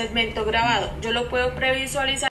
segmento grabado. Yo lo puedo previsualizar